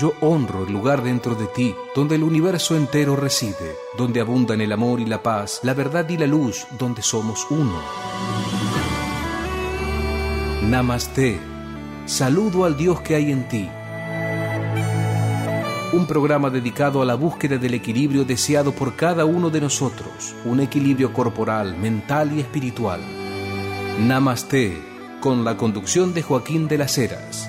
Yo honro el lugar dentro de ti, donde el universo entero reside, donde abundan el amor y la paz, la verdad y la luz, donde somos uno. Namaste. Saludo al Dios que hay en ti. Un programa dedicado a la búsqueda del equilibrio deseado por cada uno de nosotros, un equilibrio corporal, mental y espiritual. Namaste, con la conducción de Joaquín de las Heras.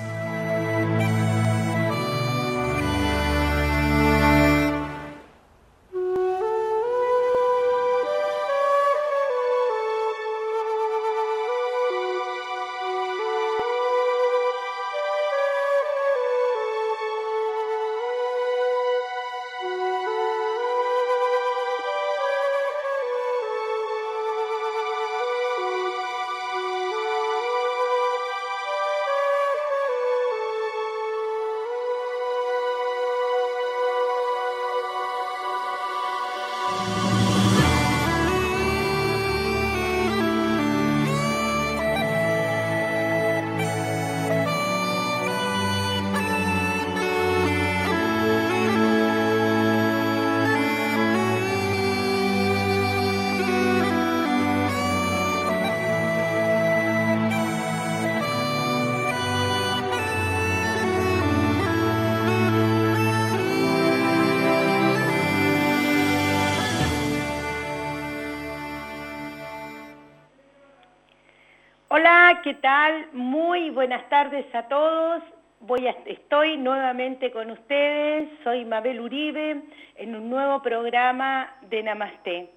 ¿Qué tal? Muy buenas tardes a todos. Voy a, estoy nuevamente con ustedes. Soy Mabel Uribe en un nuevo programa de Namaste.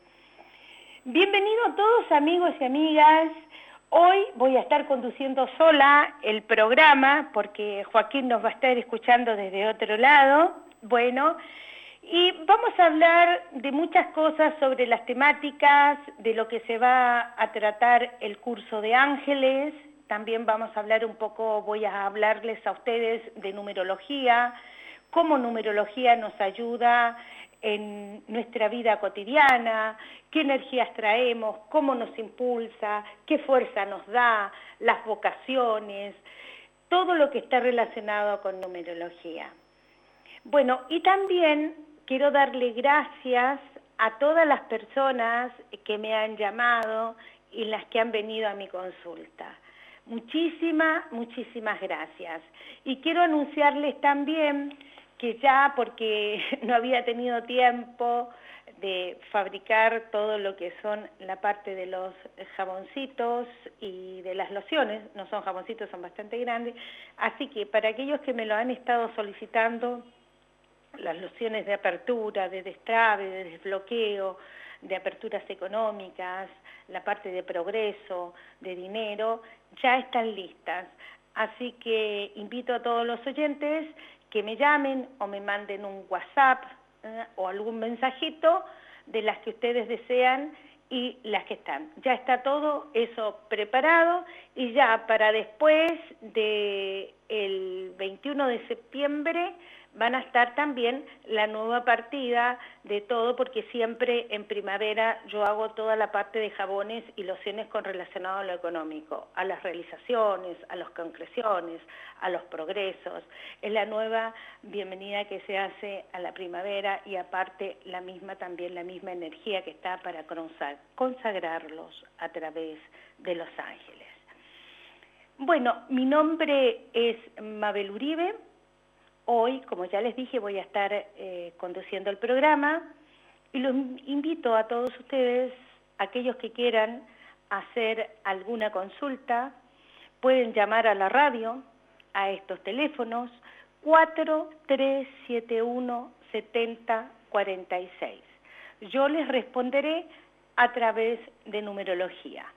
Bienvenidos todos amigos y amigas. Hoy voy a estar conduciendo sola el programa porque Joaquín nos va a estar escuchando desde otro lado. Bueno, y vamos a hablar de muchas cosas sobre las temáticas, de lo que se va a tratar el curso de ángeles. También vamos a hablar un poco, voy a hablarles a ustedes de numerología, cómo numerología nos ayuda en nuestra vida cotidiana, qué energías traemos, cómo nos impulsa, qué fuerza nos da, las vocaciones, todo lo que está relacionado con numerología. Bueno, y también quiero darle gracias a todas las personas que me han llamado y las que han venido a mi consulta. Muchísimas, muchísimas gracias. Y quiero anunciarles también que ya, porque no había tenido tiempo de fabricar todo lo que son la parte de los jaboncitos y de las lociones, no son jaboncitos, son bastante grandes, así que para aquellos que me lo han estado solicitando, las lociones de apertura, de destrave, de desbloqueo, de aperturas económicas, la parte de progreso, de dinero, ya están listas. Así que invito a todos los oyentes que me llamen o me manden un WhatsApp eh, o algún mensajito de las que ustedes desean y las que están. Ya está todo eso preparado y ya para después del el 21 de septiembre van a estar también la nueva partida de todo, porque siempre en primavera yo hago toda la parte de jabones y lociones con relacionado a lo económico, a las realizaciones, a las concreciones, a los progresos. Es la nueva bienvenida que se hace a la primavera y aparte la misma también, la misma energía que está para consagrarlos a través de los ángeles. Bueno, mi nombre es Mabel Uribe, Hoy, como ya les dije, voy a estar eh, conduciendo el programa y los invito a todos ustedes, aquellos que quieran hacer alguna consulta, pueden llamar a la radio a estos teléfonos 4371 7046. Yo les responderé a través de numerología.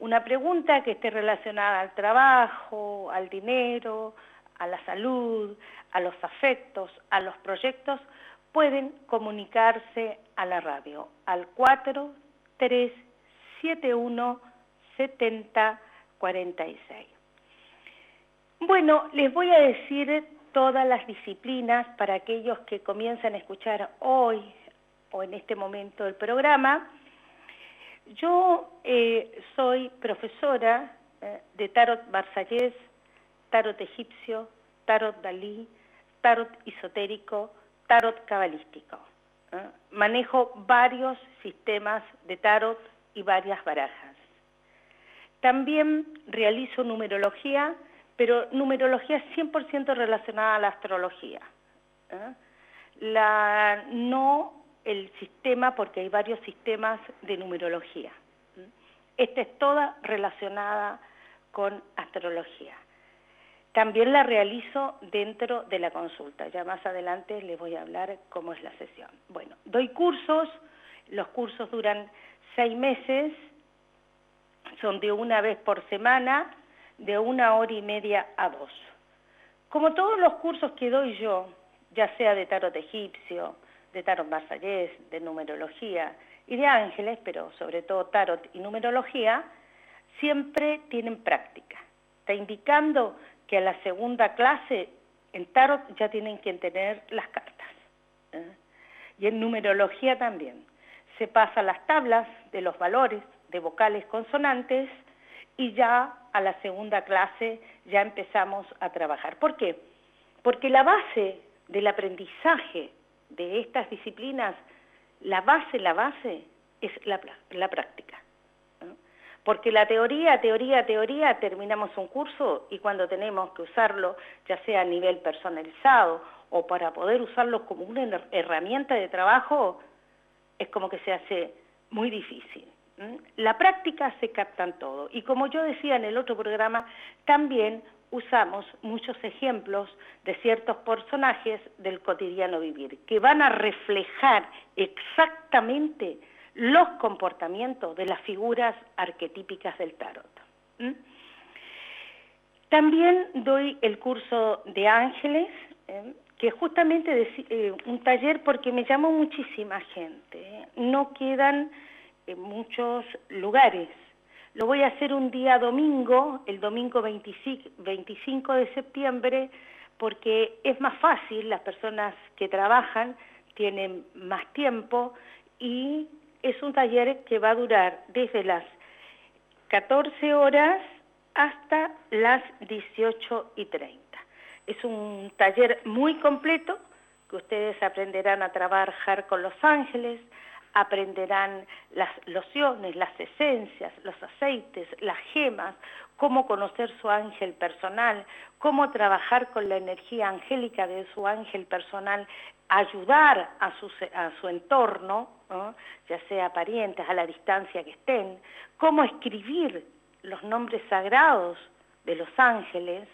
Una pregunta que esté relacionada al trabajo, al dinero, a la salud, a los afectos, a los proyectos, pueden comunicarse a la radio al 4371 7046. Bueno, les voy a decir todas las disciplinas para aquellos que comienzan a escuchar hoy o en este momento el programa. Yo eh, soy profesora eh, de Tarot Barsallés, Tarot Egipcio, Tarot Dalí, tarot esotérico, tarot cabalístico. Manejo varios sistemas de tarot y varias barajas. También realizo numerología, pero numerología 100% relacionada a la astrología. no el sistema, porque hay varios sistemas de numerología. Esta es toda relacionada con astrología. También la realizo dentro de la consulta. Ya más adelante les voy a hablar cómo es la sesión. Bueno, doy cursos, los cursos duran seis meses, son de una vez por semana, de una hora y media a dos. Como todos los cursos que doy yo, ya sea de tarot egipcio, de tarot marsallés, de numerología y de ángeles, pero sobre todo tarot y numerología, siempre tienen práctica. Está indicando que a la segunda clase en tarot ya tienen que tener las cartas. ¿eh? Y en numerología también. Se pasan las tablas de los valores de vocales consonantes y ya a la segunda clase ya empezamos a trabajar. ¿Por qué? Porque la base del aprendizaje de estas disciplinas, la base, la base es la, la práctica. Porque la teoría, teoría, teoría, terminamos un curso y cuando tenemos que usarlo, ya sea a nivel personalizado o para poder usarlo como una herramienta de trabajo, es como que se hace muy difícil. La práctica se captan todo. Y como yo decía en el otro programa, también usamos muchos ejemplos de ciertos personajes del cotidiano vivir, que van a reflejar exactamente los comportamientos de las figuras arquetípicas del tarot. También doy el curso de ángeles, ¿eh? que justamente eh, un taller porque me llamó muchísima gente. ¿eh? No quedan en muchos lugares. Lo voy a hacer un día domingo, el domingo 25 de septiembre, porque es más fácil, las personas que trabajan tienen más tiempo y es un taller que va a durar desde las 14 horas hasta las 18 y 30. Es un taller muy completo que ustedes aprenderán a trabajar con los ángeles, aprenderán las lociones, las esencias, los aceites, las gemas, cómo conocer su ángel personal, cómo trabajar con la energía angélica de su ángel personal, ayudar a su, a su entorno, ya sea parientes, a la distancia que estén, cómo escribir los nombres sagrados de los ángeles.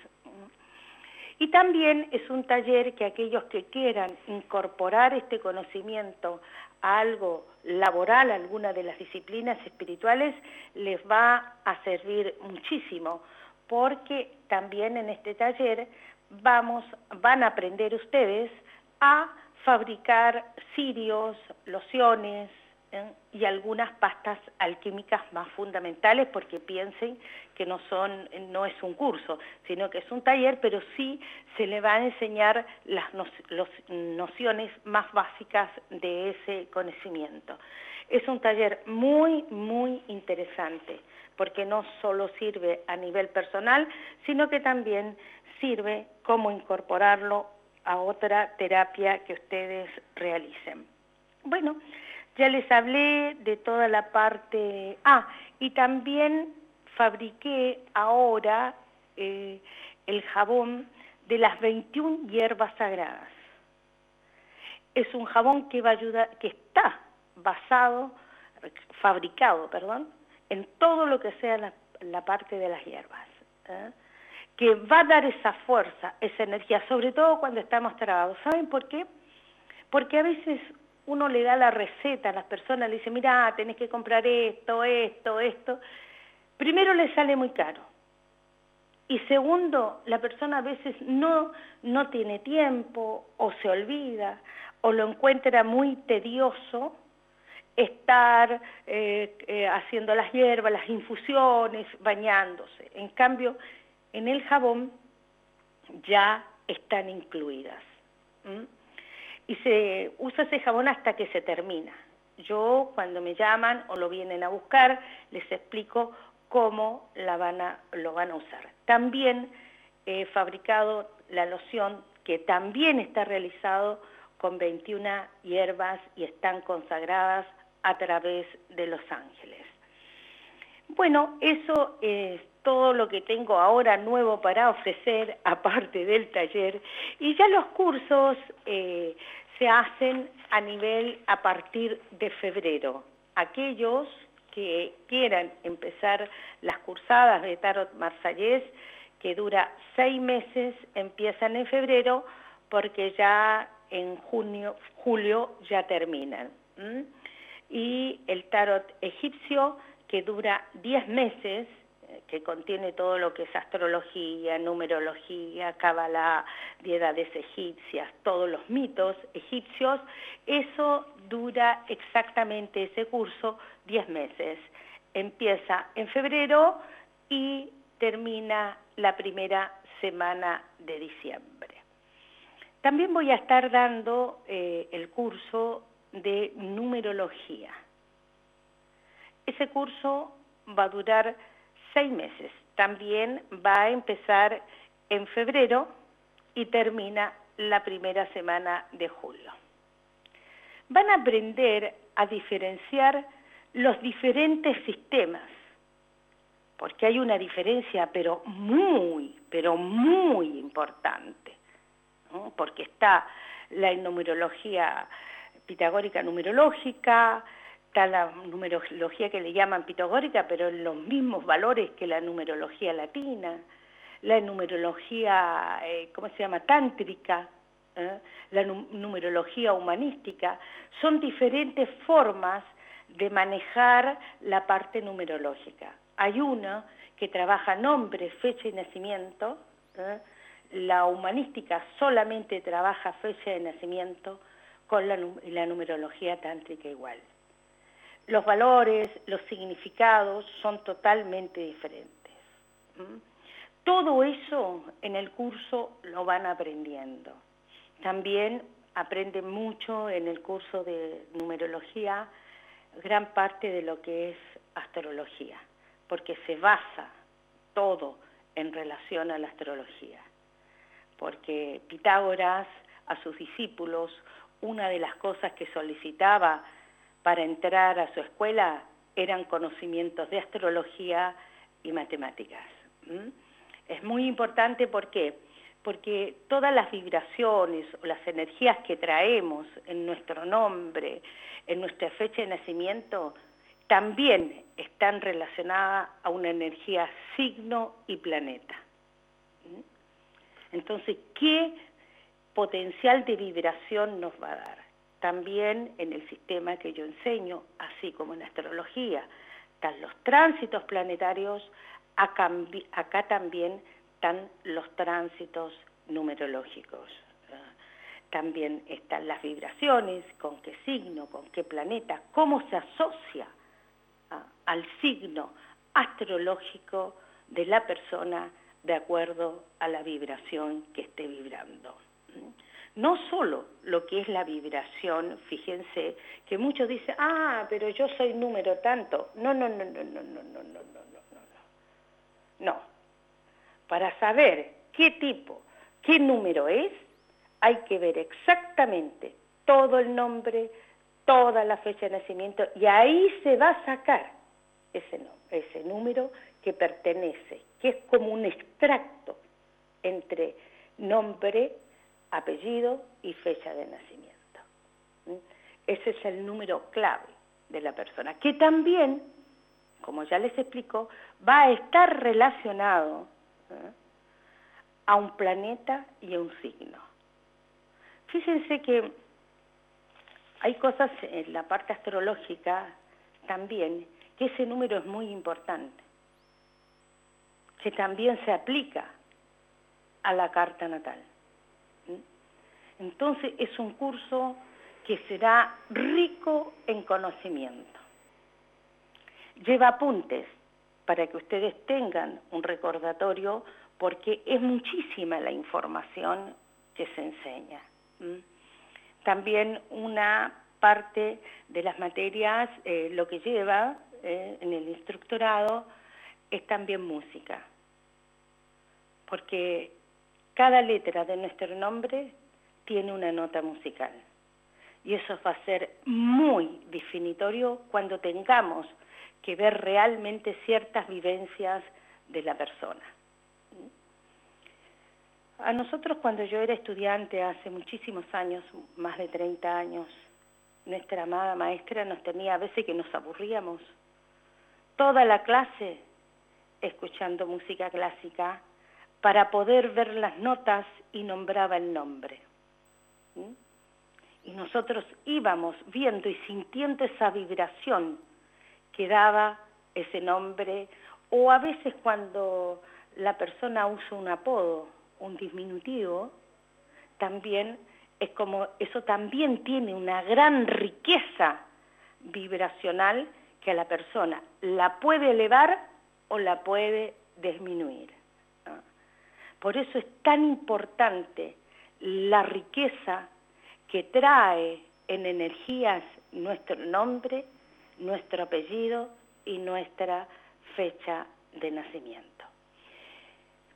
Y también es un taller que aquellos que quieran incorporar este conocimiento a algo laboral, a alguna de las disciplinas espirituales, les va a servir muchísimo, porque también en este taller vamos, van a aprender ustedes a fabricar cirios, lociones ¿eh? y algunas pastas alquímicas más fundamentales porque piensen que no son no es un curso, sino que es un taller, pero sí se le va a enseñar las nociones más básicas de ese conocimiento. Es un taller muy muy interesante porque no solo sirve a nivel personal, sino que también sirve cómo incorporarlo a otra terapia que ustedes realicen. Bueno, ya les hablé de toda la parte... Ah, y también fabriqué ahora eh, el jabón de las 21 hierbas sagradas. Es un jabón que va a ayudar, que está basado, fabricado, perdón, en todo lo que sea la, parte de las hierbas. ¿eh? Que va a dar esa fuerza, esa energía, sobre todo cuando estamos trabados. ¿Saben por qué? Porque a veces uno le da la receta a las personas, le dice, mira, tenés que comprar esto, esto, esto. Primero le sale muy caro. Y segundo, la persona a veces no, no tiene tiempo o se olvida o lo encuentra muy tedioso estar eh, eh, haciendo las hierbas, las infusiones, bañándose. En cambio, en el jabón ya están incluidas. Y se usa ese jabón hasta que se termina. Yo cuando me llaman o lo vienen a buscar, les explico cómo la van a, lo van a usar. También he fabricado la loción que también está realizado con 21 hierbas y están consagradas a través de los ángeles. Bueno, eso es todo lo que tengo ahora nuevo para ofrecer, aparte del taller, y ya los cursos eh, se hacen a nivel a partir de febrero. Aquellos que quieran empezar las cursadas de Tarot Marsallés, que dura seis meses, empiezan en febrero, porque ya en junio, julio ya terminan. Y el Tarot egipcio, que dura diez meses, que contiene todo lo que es astrología, numerología, cábala, diedades egipcias, todos los mitos egipcios, eso dura exactamente ese curso 10 meses. Empieza en febrero y termina la primera semana de diciembre. También voy a estar dando eh, el curso de numerología. Ese curso va a durar seis meses. También va a empezar en febrero y termina la primera semana de julio. Van a aprender a diferenciar los diferentes sistemas, porque hay una diferencia, pero muy, pero muy importante, porque está la numerología pitagórica numerológica, está la numerología que le llaman pitagórica, pero en los mismos valores que la numerología latina, la numerología, eh, ¿cómo se llama?, tántrica, ¿eh? la numerología humanística, son diferentes formas de manejar la parte numerológica. Hay una que trabaja nombre, fecha y nacimiento, ¿eh? la humanística solamente trabaja fecha de nacimiento con la, la numerología tántrica igual los valores, los significados son totalmente diferentes. Todo eso en el curso lo van aprendiendo. También aprenden mucho en el curso de numerología gran parte de lo que es astrología, porque se basa todo en relación a la astrología. Porque Pitágoras a sus discípulos, una de las cosas que solicitaba para entrar a su escuela eran conocimientos de astrología y matemáticas. Es muy importante ¿por qué? porque todas las vibraciones o las energías que traemos en nuestro nombre, en nuestra fecha de nacimiento, también están relacionadas a una energía signo y planeta. Entonces, ¿qué potencial de vibración nos va a dar? También en el sistema que yo enseño, así como en astrología, están los tránsitos planetarios, acá, también están los tránsitos numerológicos. También están las vibraciones, con qué signo, con qué planeta, cómo se asocia al signo astrológico de la persona de acuerdo a la vibración que esté vibrando no solo lo que es la vibración, fíjense, que muchos dicen, ah, pero yo soy número tanto. No, no, no, no, no, no, no, no, no, no, no. No. Para saber qué tipo, qué número es, hay que ver exactamente todo el nombre, toda la fecha de nacimiento, y ahí se va a sacar ese, ese número que pertenece, que es como un extracto entre nombre, apellido y fecha de nacimiento. Ese es el número clave de la persona, que también, como ya les explico, va a estar relacionado a un planeta y a un signo. Fíjense que hay cosas en la parte astrológica también, que ese número es muy importante, que también se aplica a la carta natal. Entonces es un curso que será rico en conocimiento. Lleva apuntes para que ustedes tengan un recordatorio porque es muchísima la información que se enseña. También una parte de las materias, eh, lo que lleva eh, en el instructorado, es también música, porque cada letra de nuestro nombre tiene una nota musical. Y eso va a ser muy definitorio cuando tengamos que ver realmente ciertas vivencias de la persona. A nosotros cuando yo era estudiante hace muchísimos años, más de 30 años, nuestra amada maestra nos tenía a veces que nos aburríamos. Toda la clase escuchando música clásica para poder ver las notas y nombraba el nombre. ¿Mm? Y nosotros íbamos viendo y sintiendo esa vibración que daba ese nombre, o a veces cuando la persona usa un apodo, un diminutivo, también es como, eso también tiene una gran riqueza vibracional que a la persona la puede elevar o la puede disminuir. Por eso es tan importante la riqueza que trae en energías nuestro nombre, nuestro apellido y nuestra fecha de nacimiento.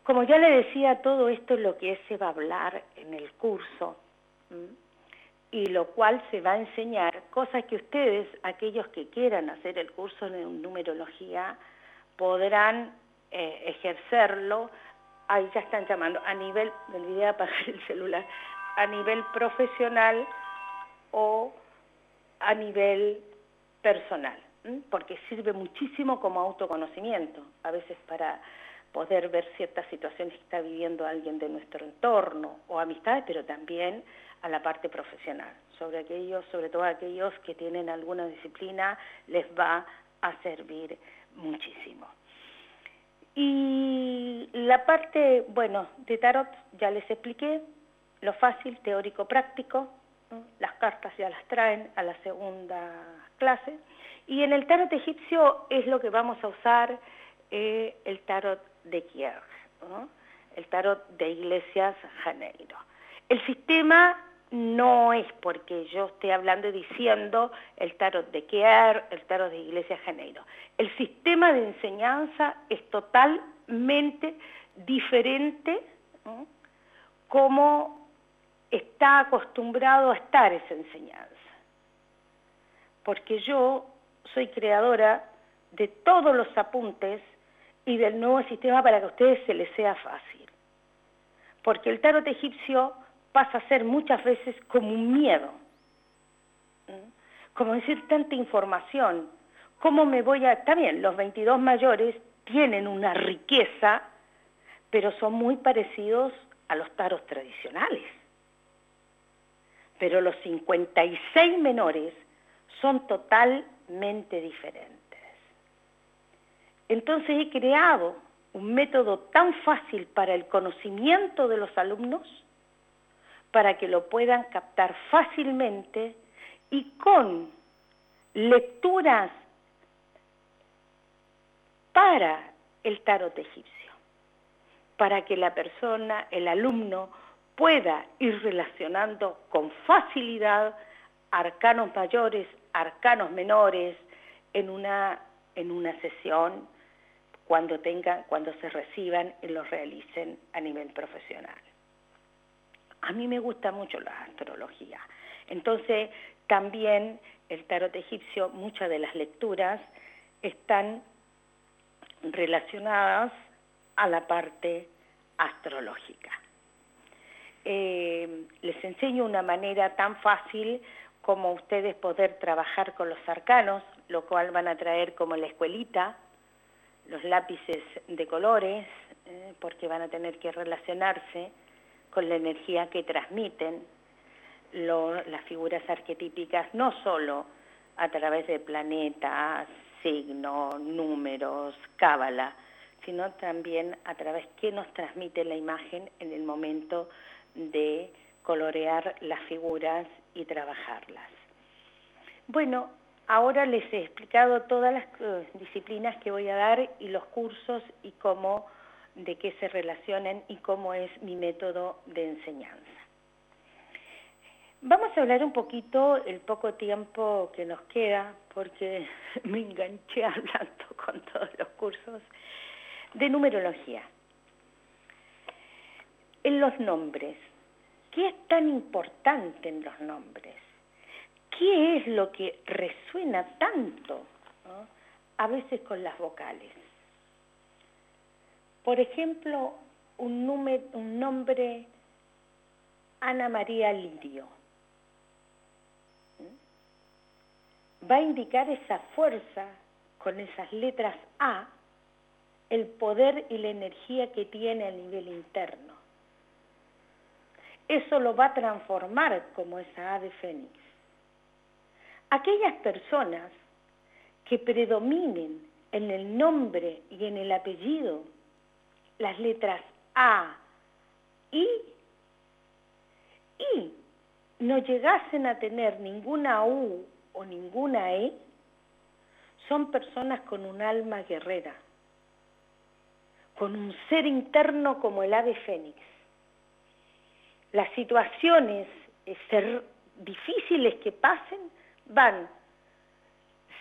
Como ya le decía, todo esto es lo que se va a hablar en el curso y lo cual se va a enseñar, cosas que ustedes, aquellos que quieran hacer el curso de numerología, podrán eh, ejercerlo, ahí ya están llamando, a nivel, me olvidé apagar el celular, a nivel profesional o a nivel personal, porque sirve muchísimo como autoconocimiento, a veces para poder ver ciertas situaciones que está viviendo alguien de nuestro entorno o amistades, pero también a la parte profesional. Sobre aquellos, sobre todo aquellos que tienen alguna disciplina, les va a servir muchísimo. Y la parte, bueno, de tarot ya les expliqué, lo fácil, teórico, práctico, las cartas ya las traen a la segunda clase. Y en el tarot egipcio es lo que vamos a usar eh, el tarot de Kierkegaard, el tarot de Iglesias Janeiro. El sistema no es porque yo esté hablando y diciendo el tarot de Kier, el tarot de Iglesia Janeiro. El sistema de enseñanza es totalmente diferente como está acostumbrado a estar esa enseñanza. Porque yo soy creadora de todos los apuntes y del nuevo sistema para que a ustedes se les sea fácil. Porque el tarot egipcio pasa a ser muchas veces como un miedo, como decir tanta información, ¿cómo me voy a...? Está bien, los 22 mayores tienen una riqueza, pero son muy parecidos a los taros tradicionales. Pero los 56 menores son totalmente diferentes. Entonces he creado un método tan fácil para el conocimiento de los alumnos para que lo puedan captar fácilmente y con lecturas para el tarot egipcio, para que la persona, el alumno, pueda ir relacionando con facilidad arcanos mayores, arcanos menores en una, en una sesión cuando tengan, cuando se reciban y los realicen a nivel profesional. A mí me gusta mucho la astrología. Entonces, también el tarot egipcio, muchas de las lecturas están relacionadas a la parte astrológica. Eh, les enseño una manera tan fácil como ustedes poder trabajar con los arcanos, lo cual van a traer como la escuelita, los lápices de colores, eh, porque van a tener que relacionarse con la energía que transmiten las figuras arquetípicas, no solo a través de planetas, signos, números, cábala, sino también a través que nos transmite la imagen en el momento de colorear las figuras y trabajarlas. Bueno, ahora les he explicado todas las eh, disciplinas que voy a dar y los cursos y cómo de qué se relacionan y cómo es mi método de enseñanza. Vamos a hablar un poquito el poco tiempo que nos queda, porque me enganché hablando con todos los cursos, de numerología. en los nombres. ¿Qué es tan importante en los nombres? ¿Qué es lo que resuena tanto a veces con las vocales? Por ejemplo, un, nombre Ana María Lirio. Va a indicar esa fuerza con esas letras A, el poder y la energía que tiene a nivel interno. Eso lo va a transformar como esa ave fénix. Aquellas personas que predominen en el nombre y en el apellido las letras A, I y no llegasen a tener ninguna U o ninguna E, son personas con un alma guerrera, con un ser interno como el ave fénix. Las situaciones ser difíciles que pasen van,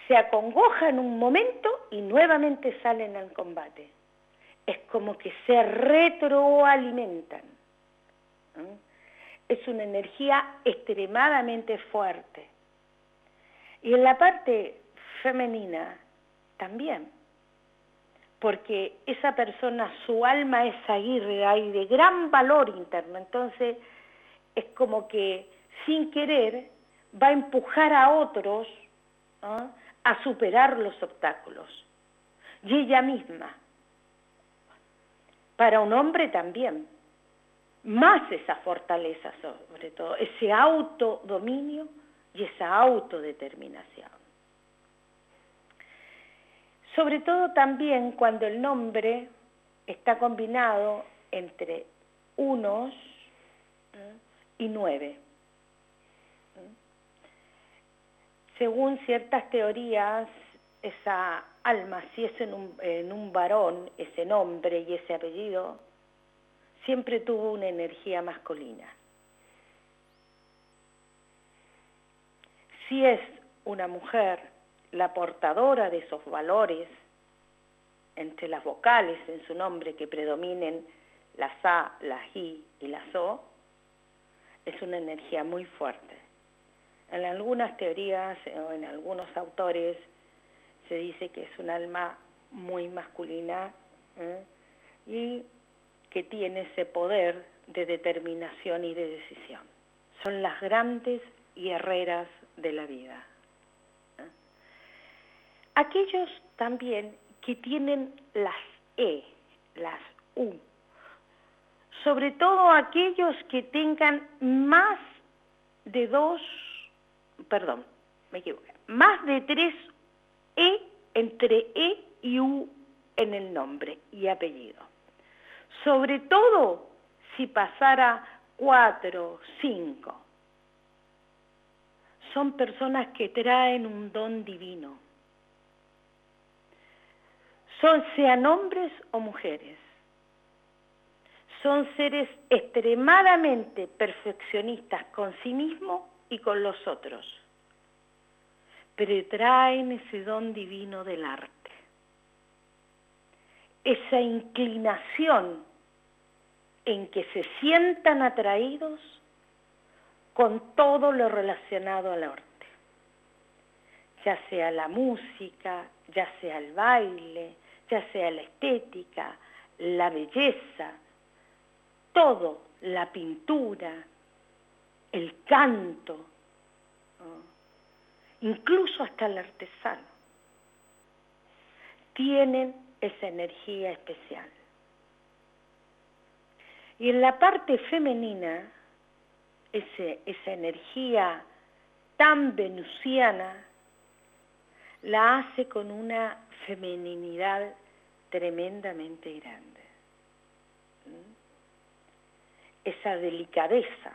se acongojan un momento y nuevamente salen al combate. Es como que se retroalimentan es una energía extremadamente fuerte. Y en la parte femenina también, porque esa persona, su alma es aguirre, hay de gran valor interno, entonces es como que sin querer va a empujar a otros a superar los obstáculos. Y ella misma. Para un hombre también más esa fortaleza sobre todo, ese autodominio y esa autodeterminación. Sobre todo también cuando el nombre está combinado entre unos y nueve. Según ciertas teorías, esa alma, si es en un, en un varón, ese nombre y ese apellido, siempre tuvo una energía masculina. Si es una mujer la portadora de esos valores, entre las vocales en su nombre que predominen las A, las I y las O, es una energía muy fuerte. En algunas teorías o en algunos autores se dice que es un alma muy masculina ¿eh? y que tiene ese poder de determinación y de decisión. Son las grandes guerreras de la vida. Aquellos también que tienen las E, las U, sobre todo aquellos que tengan más de dos, perdón, me equivoqué, más de tres E entre E y U en el nombre y apellido sobre todo si pasara cuatro, cinco. Son personas que traen un don divino. Son sean hombres o mujeres. Son seres extremadamente perfeccionistas con sí mismos y con los otros. Pero traen ese don divino del arte. Esa inclinación en que se sientan atraídos con todo lo relacionado al arte, ya sea la música, ya sea el baile, ya sea la estética, la belleza, todo, la pintura, el canto, incluso hasta el artesano, tienen esa energía especial. Y en la parte femenina, esa energía tan venusiana, la hace con una femeninidad tremendamente grande. Esa delicadeza,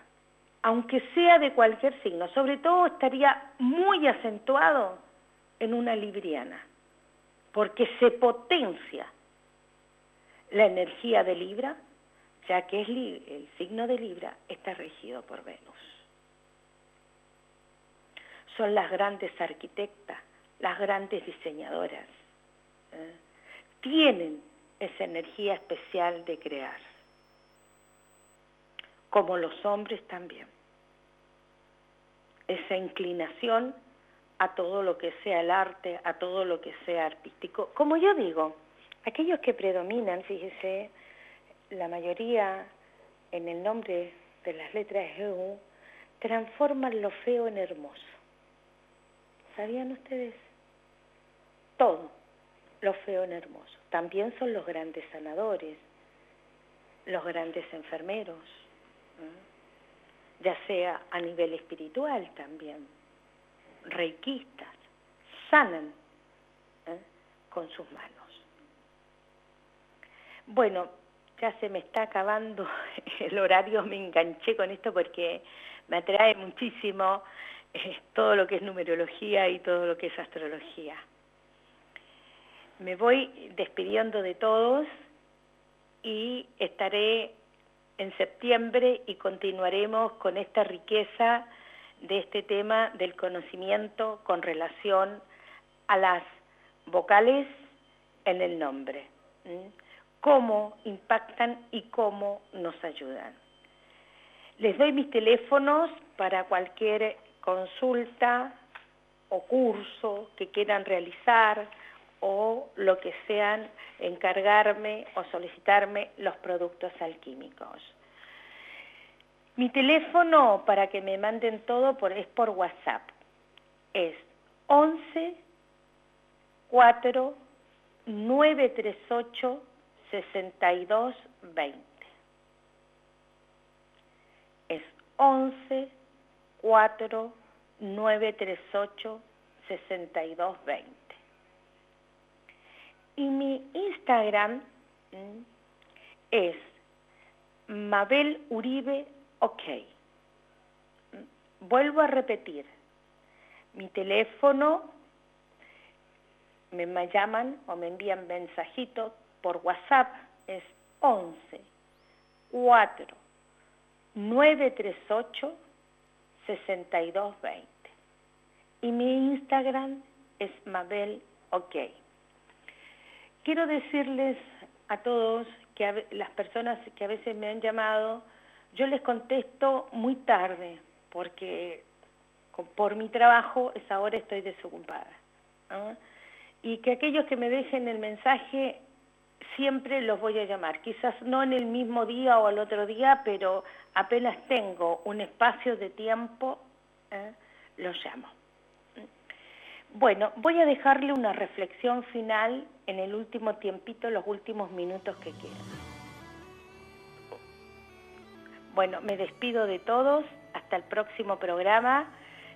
aunque sea de cualquier signo, sobre todo estaría muy acentuado en una libriana, porque se potencia la energía de Libra ya que es el signo de Libra está regido por Venus. Son las grandes arquitectas, las grandes diseñadoras. ¿eh? Tienen esa energía especial de crear. Como los hombres también. Esa inclinación a todo lo que sea el arte, a todo lo que sea artístico. Como yo digo, aquellos que predominan, fíjese, la mayoría en el nombre de las letras EU, transforman lo feo en hermoso. ¿Sabían ustedes? Todo lo feo en hermoso. También son los grandes sanadores, los grandes enfermeros, ya sea a nivel espiritual también, reikistas, sanan ¿eh? con sus manos. Bueno, ya se me está acabando el horario, me enganché con esto porque me atrae muchísimo eh, todo lo que es numerología y todo lo que es astrología. Me voy despidiendo de todos y estaré en septiembre y continuaremos con esta riqueza de este tema del conocimiento con relación a las vocales en el nombre, cómo impactan y cómo nos ayudan. Les doy mis teléfonos para cualquier consulta o curso que quieran realizar o lo que sean encargarme o solicitarme los productos alquímicos. Mi teléfono para que me manden todo es por WhatsApp. Es 11 4 938 62 20. Es 11 4 938 62 20. Y mi Instagram es Mabel Uribe OK. Vuelvo a repetir. Mi teléfono, me llaman o me envían mensajito por WhatsApp, es 11 4 938 6220. Y mi Instagram es Mabel OK. Quiero decirles a todos que las personas que a veces me han llamado, yo les contesto muy tarde, porque por mi trabajo esa hora estoy desocupada. Y que aquellos que me dejen el mensaje siempre los voy a llamar, quizás no en el mismo día o al otro día, pero apenas tengo un espacio de tiempo, ¿eh? los llamo. Bueno, voy a dejarle una reflexión final en el último tiempito, los últimos minutos que quiero. Bueno, me despido de todos, hasta el próximo programa,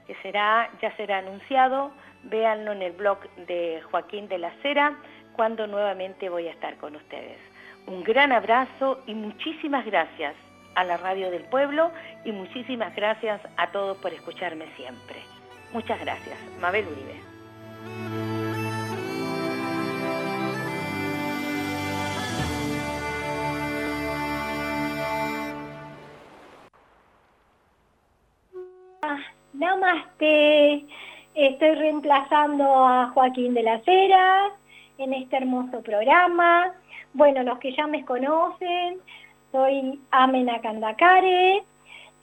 que será, ya será anunciado, véanlo en el blog de Joaquín de la Cera, cuando nuevamente voy a estar con ustedes. Un gran abrazo y muchísimas gracias a la Radio del Pueblo y muchísimas gracias a todos por escucharme siempre. Muchas gracias. Mabel Uribe. Namaste. Estoy reemplazando a Joaquín de la Cera en este hermoso programa. Bueno, los que ya me conocen, soy Amena Kandakare,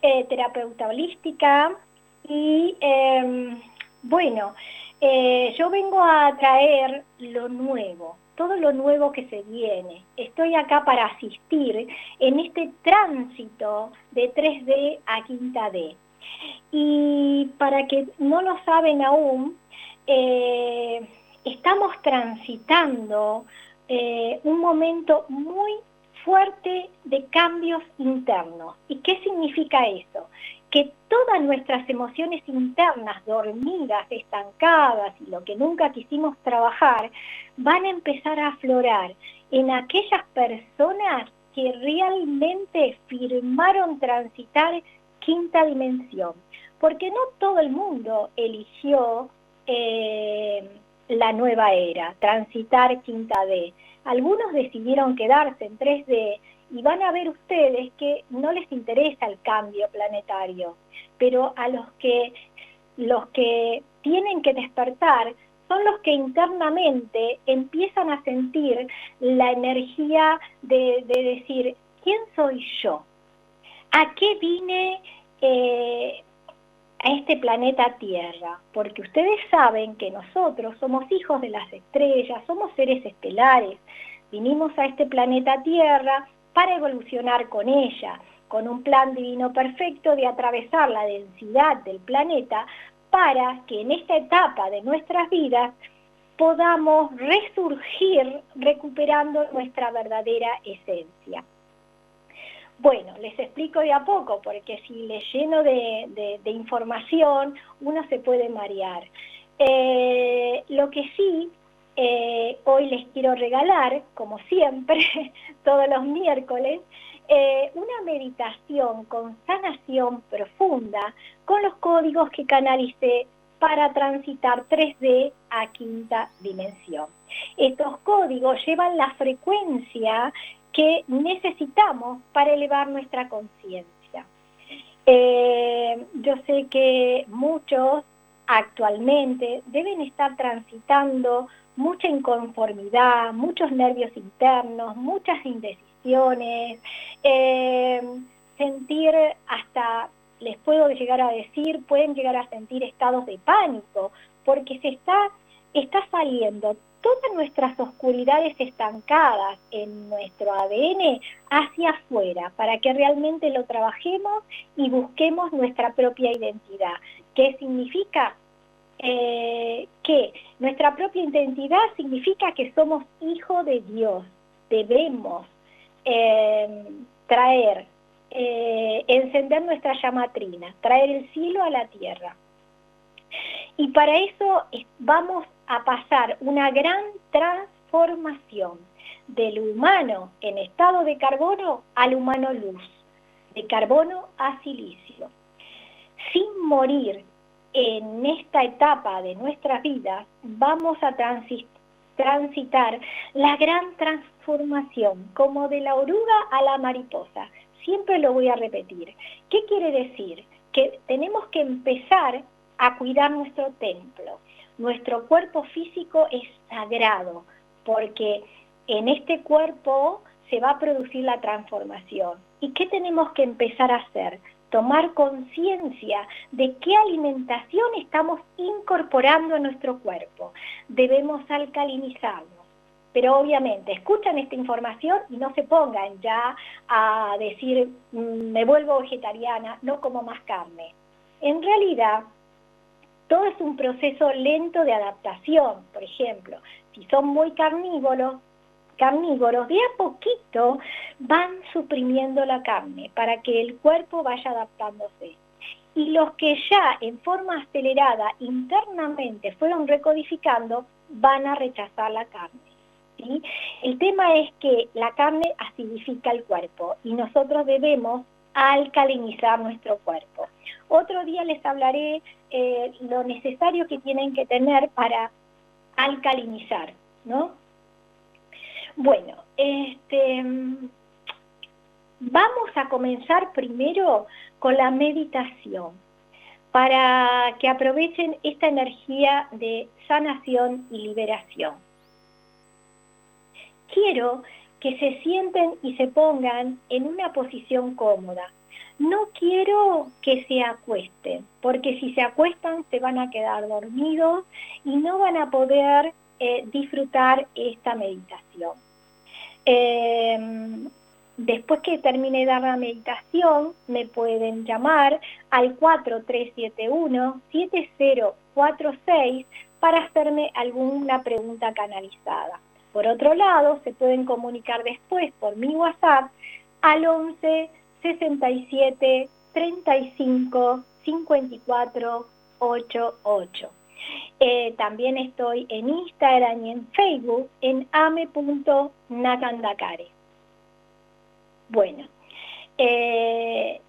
eh, terapeuta holística y em, bueno, eh, yo vengo a traer lo nuevo, todo lo nuevo que se viene. Estoy acá para asistir en este tránsito de 3D a 5D. Y para que no lo saben aún, eh, estamos transitando eh, un momento muy fuerte de cambios internos. ¿Y qué significa eso? Que todas nuestras emociones internas, dormidas, estancadas y lo que nunca quisimos trabajar, van a empezar a aflorar en aquellas personas que realmente firmaron transitar quinta dimensión. Porque no todo el mundo eligió eh, la nueva era, transitar quinta D. Algunos decidieron quedarse en 3D y van a ver ustedes que no les interesa el cambio planetario, pero a los que, los que tienen que despertar son los que internamente empiezan a sentir la energía de, de decir, ¿quién soy yo? ¿A qué vine eh, a este planeta Tierra? Porque ustedes saben que nosotros somos hijos de las estrellas, somos seres estelares. Vinimos a este planeta Tierra para evolucionar con ella, con un plan divino perfecto de atravesar la densidad del planeta para que en esta etapa de nuestras vidas podamos resurgir recuperando nuestra verdadera esencia. Bueno, les explico de a poco, porque si les lleno de, información, uno se puede marear. Eh, lo que sí, eh, hoy les quiero regalar, como siempre, todos los miércoles, eh, una meditación con sanación profunda con los códigos que canalicé para transitar 3D a quinta dimensión. Estos códigos llevan la frecuencia que necesitamos para elevar nuestra conciencia. Eh, yo sé que muchos actualmente deben estar transitando mucha inconformidad, muchos nervios internos, muchas indecisiones, eh, sentir hasta les puedo llegar a decir, pueden llegar a sentir estados de pánico, porque se está, está saliendo todas nuestras oscuridades estancadas en nuestro ADN hacia afuera, para que realmente lo trabajemos y busquemos nuestra propia identidad. ¿Qué significa? Eh, que nuestra propia identidad significa que somos hijos de Dios. Debemos eh, traer eh, encender nuestra llamatrina, traer el cielo a la tierra. Y para eso vamos a pasar una gran transformación del humano en estado de carbono al humano luz, de carbono a silicio. Sin morir en esta etapa de nuestra vida, vamos a transitar la gran transformación, como de la oruga a la mariposa, siempre lo voy a repetir. ¿Qué quiere decir? Que tenemos que empezar a cuidar nuestro templo. Nuestro cuerpo físico es sagrado porque en este cuerpo se va a producir la transformación. ¿Y qué tenemos que empezar a hacer? Tomar conciencia de qué alimentación estamos incorporando a nuestro cuerpo. Debemos alcalinizarnos pero obviamente escuchan esta información y no se pongan ya a decir mm, me vuelvo vegetariana, no como más carne. En realidad, todo es un proceso lento de adaptación. Por ejemplo, si son muy carnívoros, carnívoros, de a poquito van suprimiendo la carne para que el cuerpo vaya adaptándose. Y los que ya en forma acelerada internamente fueron recodificando, van a rechazar la carne. El tema es que la carne acidifica el cuerpo y nosotros debemos alcalinizar nuestro cuerpo. Otro día les hablaré eh, lo necesario que tienen que tener para alcalinizar, ¿no? Bueno, este, vamos a comenzar primero con la meditación para que aprovechen esta energía de sanación y liberación quiero que se sienten y se pongan en una posición cómoda. No quiero que se acuesten, porque si se acuestan se van a quedar dormidos y no van a poder eh, disfrutar esta meditación. Em, después que termine de dar la meditación, me pueden llamar al 4371-7046 para hacerme alguna pregunta canalizada. Por otro lado, se pueden comunicar después por mi WhatsApp al 11 67 35 54 88. También estoy en Instagram y en Facebook en ame.nakandakare. Bueno, eh,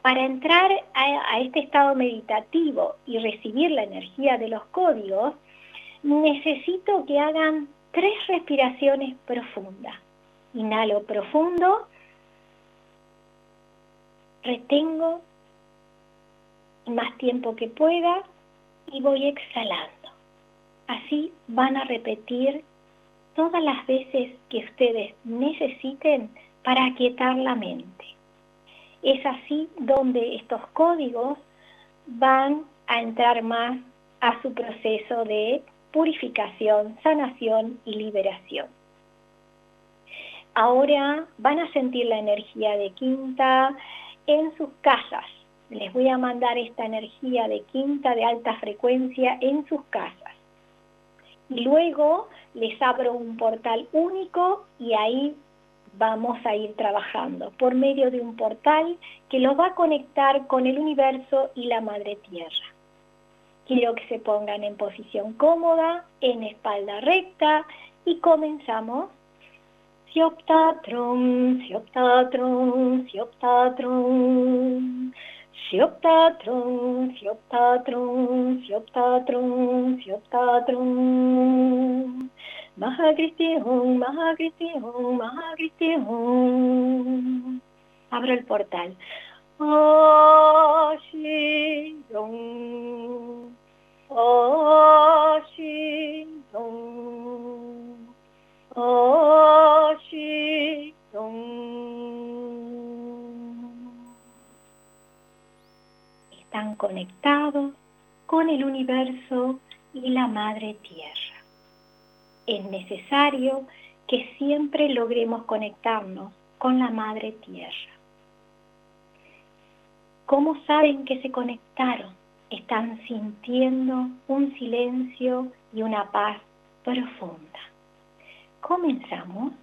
para entrar a, este estado meditativo y recibir la energía de los códigos, necesito que hagan tres respiraciones profundas. Inhalo profundo, retengo más tiempo que pueda y voy exhalando. Así van a repetir todas las veces que ustedes necesiten para aquietar la mente. es así donde estos códigos van a entrar más a su proceso de purificación, sanación y liberación. Ahora van a sentir la energía de quinta en sus casas. Les voy a mandar esta energía de quinta de alta frecuencia en sus casas. Y luego les abro un portal único y ahí vamos a ir trabajando por medio de un portal que los va a conectar con el universo y la madre tierra. Quiero que se pongan en posición cómoda, en espalda recta y comenzamos. Sioptatron, sioptatron, sioptatron. Sioptatron, sioptatron, sioptatron, sioptatron. Mahagristión, Mahagristión, Mahagristión. Abro el portal. Ashidon, Ashidon, Ashidon. Están conectados con el universo y la Madre Tierra es necesario que siempre logremos conectarnos con la Madre Tierra. ¿Cómo saben que se conectaron? Están sintiendo un silencio y una paz profunda. Comenzamos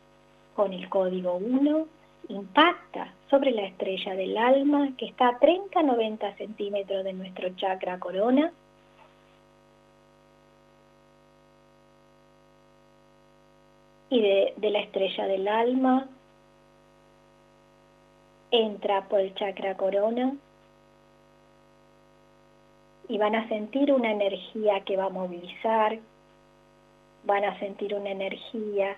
con el código 1. Impacta sobre la estrella del alma que está a 30-90 centímetros de nuestro chakra corona. Y de, la estrella del alma, entra por el chakra corona. Y van a sentir una energía que va a movilizar, van a sentir una energía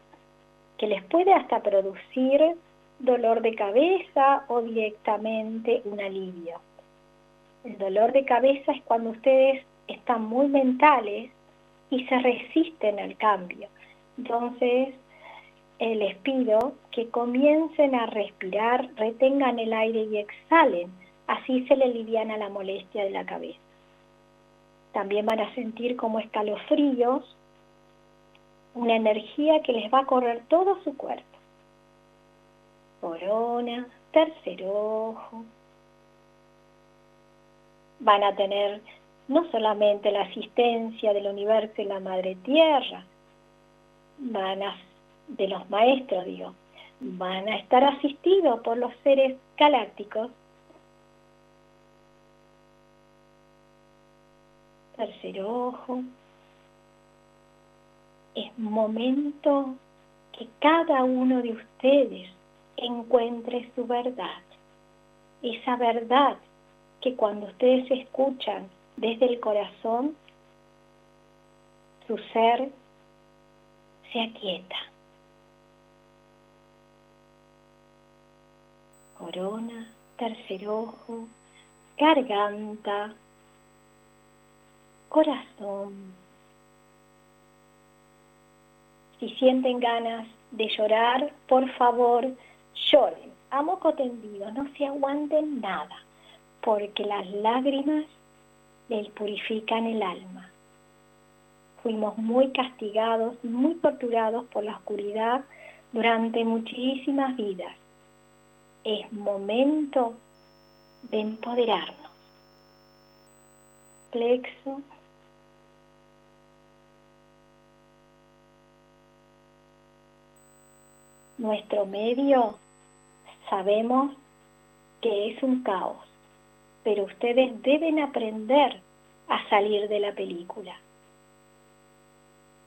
que les puede hasta producir dolor de cabeza o directamente un alivio. El dolor de cabeza es cuando ustedes están muy mentales y se resisten al cambio. Entonces, eh, les pido que comiencen a respirar, retengan el aire y exhalen. Así se le liviana la molestia de la cabeza. También van a sentir como escalofríos, una energía que les va a correr todo su cuerpo. Corona, tercer ojo. Van a tener no solamente la asistencia del universo y la madre tierra, van a de los maestros, digo, van a estar asistidos por los seres galácticos. Tercer ojo. Es momento que cada uno de ustedes encuentre su verdad. Esa verdad que cuando ustedes escuchan desde el corazón, su ser se aquieta. corona, tercer ojo, garganta, corazón. Si sienten ganas de llorar, por favor, lloren a moco tendido, no se aguanten nada, porque las lágrimas les purifican el alma. Fuimos muy castigados, muy torturados por la oscuridad durante muchísimas vidas es momento de empoderarnos. Plexo. Nuestro medio sabemos que es un caos, pero ustedes deben aprender a salir de la película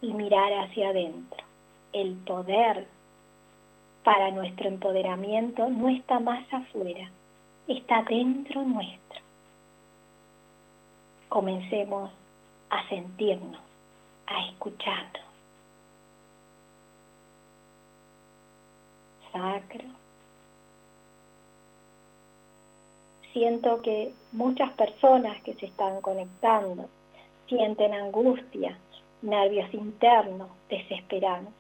y mirar hacia adentro. El poder para nuestro empoderamiento no está más afuera, está dentro nuestro. Comencemos a sentirnos, a escucharnos. Sacro. Siento que muchas personas que se están conectando sienten angustia, nervios internos, desesperanza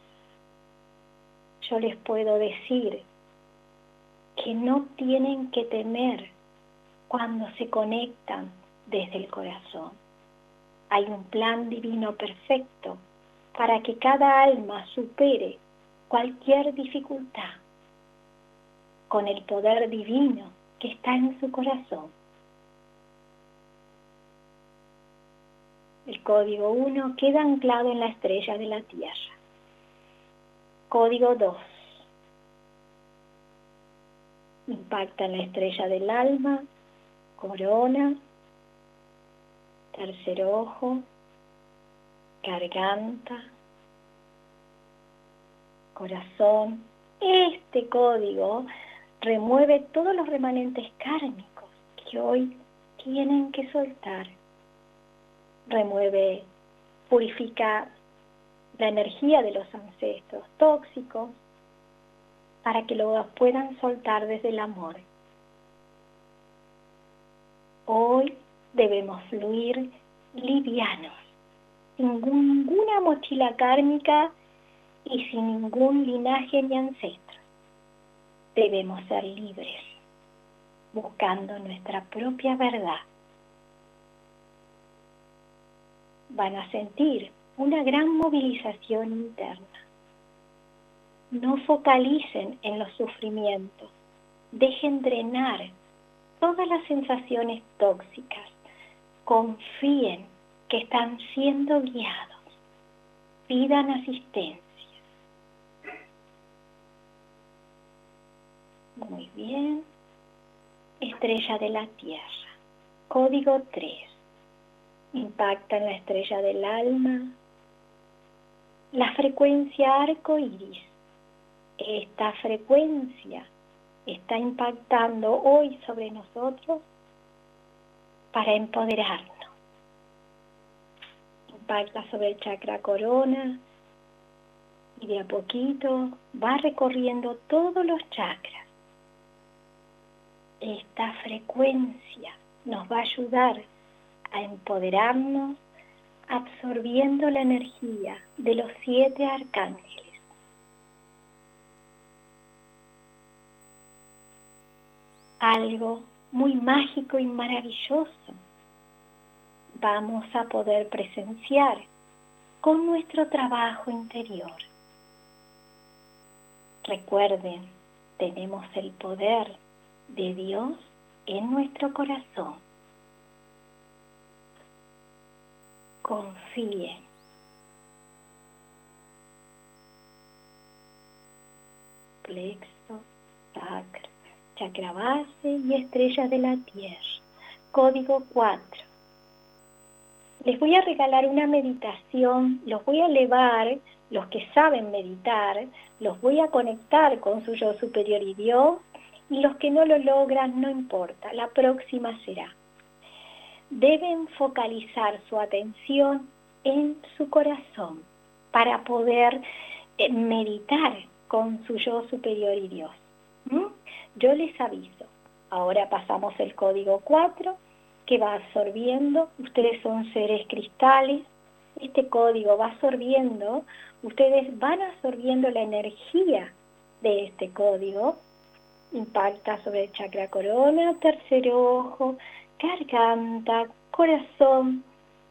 yo les puedo decir que no tienen que temer cuando se conectan desde el corazón. Hay un plan divino perfecto para que cada alma supere cualquier dificultad con el poder divino que está en su corazón. El código 1 queda anclado en la estrella de la Tierra. Código 2 impacta en la estrella del alma, corona, tercer ojo, garganta, corazón. Este código remueve todos los remanentes kármicos que hoy tienen que soltar. Remueve, purifica la energía de los ancestros tóxicos para que lo puedan soltar desde el amor. Hoy debemos fluir livianos, sin ninguna mochila kármica y sin ningún linaje ni ancestro. Debemos ser libres, buscando nuestra propia verdad. Van a sentir una gran movilización interna. No focalicen en los sufrimientos, dejen drenar todas las sensaciones tóxicas. Confíen que están siendo guiados. Pidan asistencia. Muy bien. Estrella de la Tierra. Código 3. Impacta en la estrella del alma. La frecuencia arco iris. Esta frecuencia está impactando hoy sobre nosotros para empoderarnos. Impacta sobre el chakra corona y de a poquito va recorriendo todos los chakras. Esta frecuencia nos va a ayudar a empoderarnos absorbiendo la energía de los siete arcángeles algo muy mágico y maravilloso vamos a poder presenciar con nuestro trabajo interior. Recuerden, tenemos el poder de Dios en nuestro corazón. Confíen. Plexo, sacro chakra base y estrella de la tierra. Código 4. Les voy a regalar una meditación, los voy a elevar, los que saben meditar, los voy a conectar con su yo superior y Dios, y los que no lo logran, no importa, la próxima será. Deben focalizar su atención en su corazón para poder eh, meditar con su yo superior y Dios. Yo les aviso. Ahora pasamos el código 4 que va absorbiendo. Ustedes son seres cristales. Este código va absorbiendo. Ustedes van absorbiendo la energía de este código. Impacta sobre el chakra corona, tercer ojo, garganta, corazón,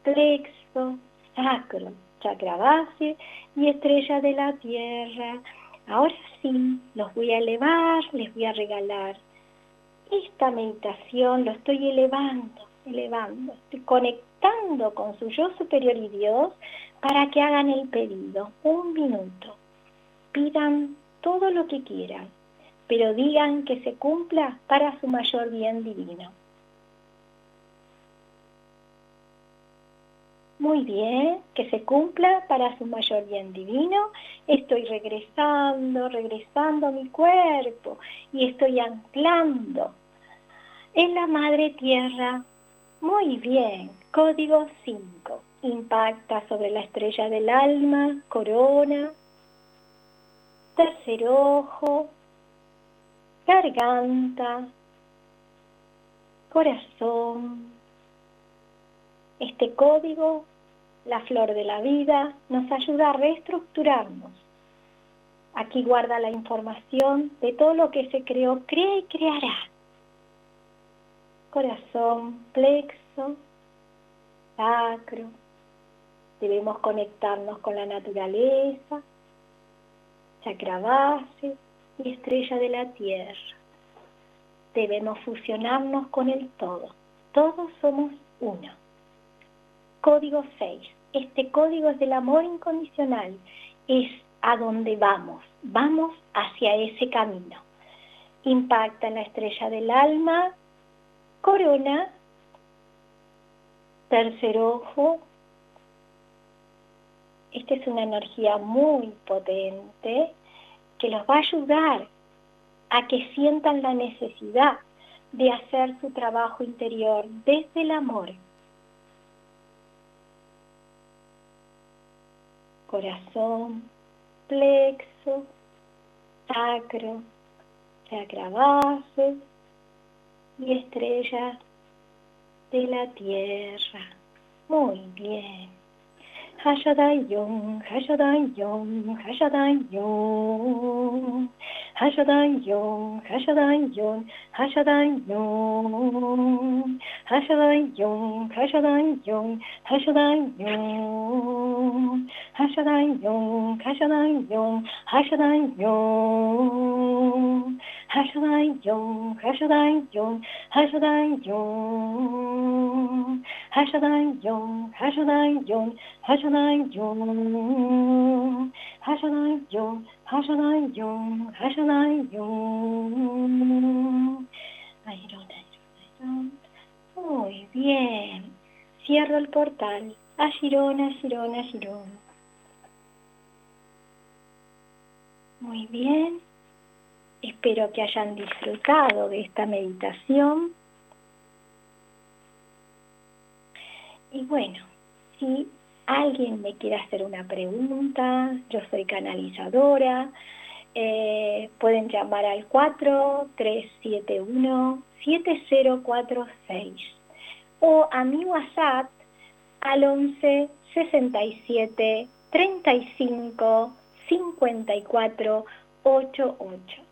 plexo, sacro, chakra base y estrella de la tierra Ahora sí, los voy a elevar, les voy a regalar esta meditación, lo estoy elevando, elevando, estoy conectando con su yo superior y Dios para que hagan el pedido. Un minuto. Pidan todo lo que quieran, pero digan que se cumpla para su mayor bien divino. Muy bien, que se cumpla para su mayor bien divino. Estoy regresando, regresando a mi cuerpo y estoy anclando en la madre tierra. Muy bien, código 5. Impacta sobre la estrella del alma, corona, tercer ojo, garganta, corazón. Este código la flor de la vida nos ayuda a reestructurarnos Aquí guarda la información de todo lo que se creó, crea y creará. Corazón, plexo, sacro. Debemos conectarnos con la naturaleza, chakra base y estrella de la tierra. Debemos fusionarnos con el todo. Todos somos uno. Código 6. Este código es del amor incondicional. Es a donde vamos. Vamos hacia ese camino. Impacta en la estrella del alma, corona, tercer ojo. Esta es una energía muy potente que los va a ayudar a que sientan la necesidad de hacer su trabajo interior desde el amor. Corazón, plexo, sacro, base y estrella de la tierra. Muy bien. 하셔다용 하셔다용 하셔다용 하셔다용 하셔다용 하셔다용 하셔다용 하셔다용 하셔다용 하셔다용 하셔다용 하셔다용 Hashadayon, Hashadayon, Hashadayon, Hashadayon, Hashadayon, Hashadayon, Hashadayon, Hashadayon, Hashadayon. Ayron, ayron, Muy bien. Cierro el portal. Ashirón, Ashirón, Ashirón. Muy bien. Espero que hayan disfrutado de esta meditación. Y bueno, si alguien me quiere hacer una pregunta, yo soy canalizadora, eh, pueden llamar al 4371-7046 o a mi WhatsApp al 11 67 35 54 88.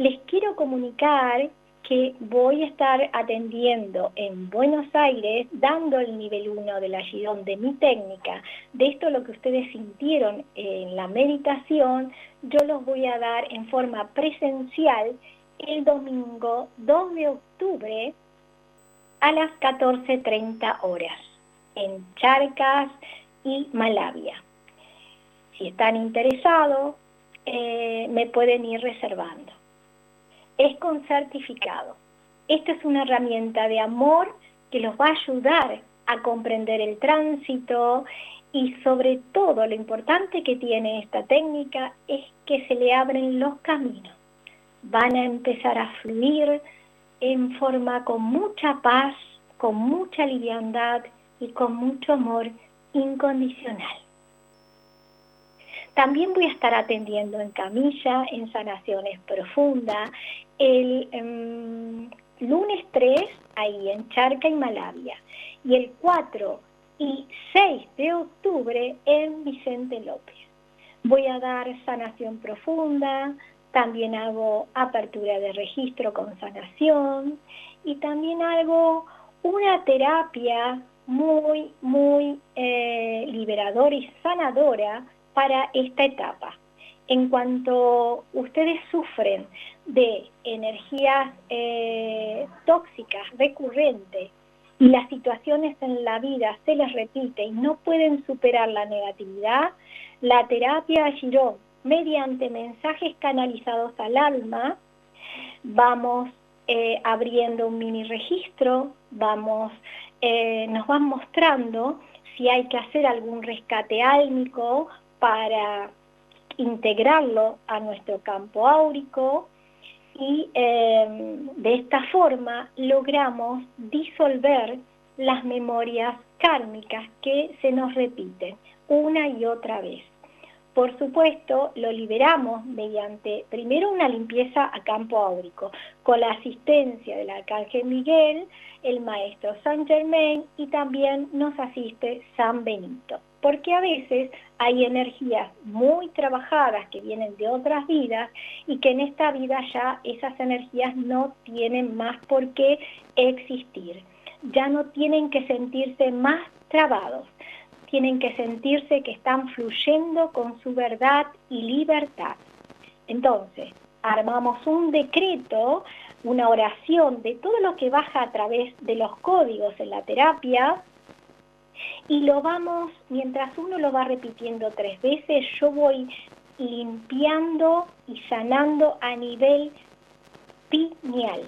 Les quiero comunicar que voy a estar atendiendo en Buenos Aires, dando el nivel 1 del ayidón de mi técnica. De esto lo que ustedes sintieron en la meditación, yo los voy a dar en forma presencial el domingo 2 de octubre a las 14.30 horas en Charcas y Malavia. Si están interesados, eh, me pueden ir reservando es con certificado. Esta es una herramienta de amor que los va a ayudar a comprender el tránsito y sobre todo lo importante que tiene esta técnica es que se le abren los caminos. Van a empezar a fluir en forma con mucha paz, con mucha liviandad y con mucho amor incondicional. También voy a estar atendiendo en camilla, en sanaciones profundas, el em, lunes 3 ahí en Charca y Malavia y el 4 y 6 de octubre en Vicente López. Voy a dar sanación profunda, también hago apertura de registro con sanación y también hago una terapia muy, muy eh, liberadora y sanadora para esta etapa. En cuanto ustedes sufren de energías eh, tóxicas recurrentes y las situaciones en la vida se les repite y no pueden superar la negatividad, la terapia Girón, mediante mensajes canalizados al alma, vamos eh, abriendo un mini registro, vamos, eh, nos van mostrando si hay que hacer algún rescate álmico para integrarlo a nuestro campo áurico y em, de esta forma logramos disolver las memorias kármicas que se nos repiten una y otra vez. Por supuesto, lo liberamos mediante primero una limpieza a campo áurico, con la asistencia del Arcángel Miguel, el Maestro San Germain y también nos asiste San Benito. Porque a veces hay energías muy trabajadas que vienen de otras vidas y que en esta vida ya esas energías no tienen más por qué existir, ya no tienen que sentirse más trabados, tienen que sentirse que están fluyendo con su verdad y libertad. Entonces, armamos un decreto, una oración de todo lo que baja a través de los códigos en la terapia y lo vamos, mientras uno lo va repitiendo tres veces, yo voy limpiando y sanando a nivel pineal,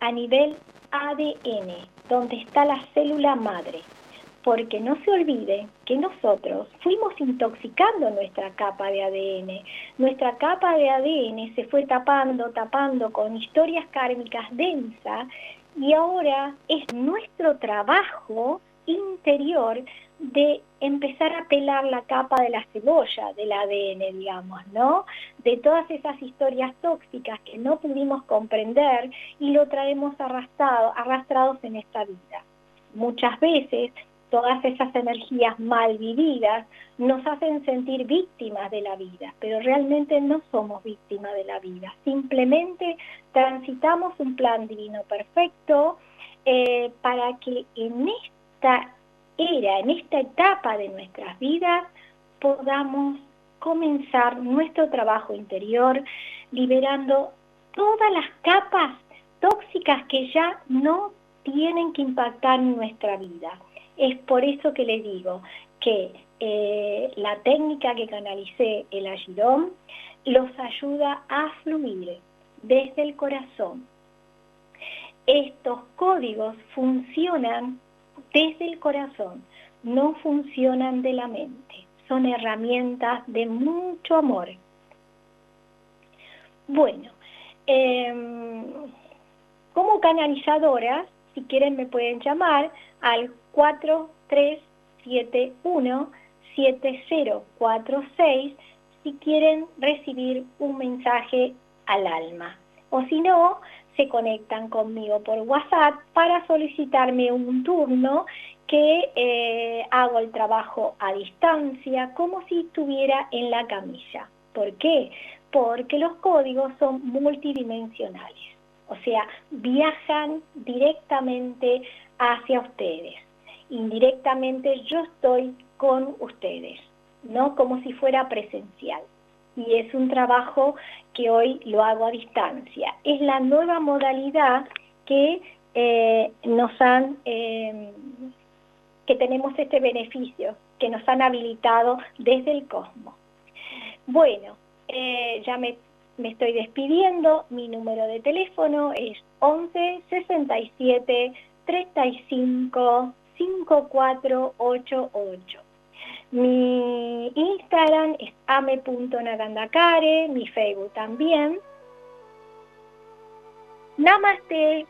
a nivel ADN, donde está la célula madre porque no se olvide que nosotros fuimos intoxicando nuestra capa de ADN. Nuestra capa de ADN se fue tapando, tapando con historias kármicas densas y ahora es nuestro trabajo interior de empezar a pelar la capa de la cebolla del ADN, digamos, ¿no? De todas esas historias tóxicas que no pudimos comprender y lo traemos arrastrado, arrastrados en esta vida. Muchas veces todas esas energías mal vividas nos hacen sentir víctimas de la vida, pero realmente no somos víctimas de la vida, simplemente transitamos un plan divino perfecto eh, para que en esta era, en esta etapa de nuestras vidas, podamos comenzar nuestro trabajo interior liberando todas las capas tóxicas que ya no tienen que impactar en nuestra vida. Es por eso que les digo que eh, la técnica que canalicé el Ayidón los ayuda a fluir desde el corazón. Estos códigos funcionan desde el corazón, no funcionan de la mente. Son herramientas de mucho amor. Bueno, em, como canalizadoras, si quieren me pueden llamar al 4371-7046 si quieren recibir un mensaje al alma. O si no, se conectan conmigo por WhatsApp para solicitarme un turno que eh, hago el trabajo a distancia como si estuviera en la camilla. ¿Por qué? Porque los códigos son multidimensionales, o sea, viajan directamente hacia ustedes indirectamente yo estoy con ustedes, no como si fuera presencial. Y es un trabajo que hoy lo hago a distancia. Es la nueva modalidad que eh, nos han, eh, que tenemos este beneficio, que nos han habilitado desde el cosmos. Bueno, eh, ya me, me estoy despidiendo, mi número de teléfono es 11 67 35 5488. Mi Instagram es ame.nagandakare, mi Facebook también. Namaste.